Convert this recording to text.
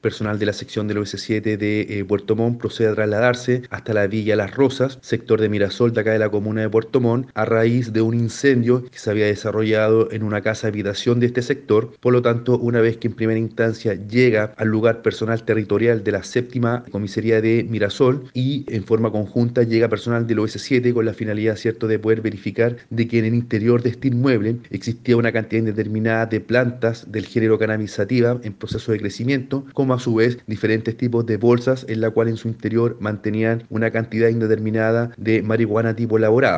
Personal de la sección del OS7 de eh, Puerto Montt procede a trasladarse hasta la Villa Las Rosas, sector de Mirasol de acá de la comuna de Puerto Montt, a raíz de un incendio que se había desarrollado en una casa habitación de este sector. Por lo tanto, una vez que en primera instancia llega al lugar personal territorial de la séptima comisaría de Mirasol y en forma conjunta llega personal del OS7 con la finalidad cierto de poder verificar de que en el interior de este inmueble existía una cantidad indeterminada de plantas del género cannabis sativa en proceso de crecimiento, a su vez diferentes tipos de bolsas en la cual en su interior mantenían una cantidad indeterminada de marihuana tipo elaborada.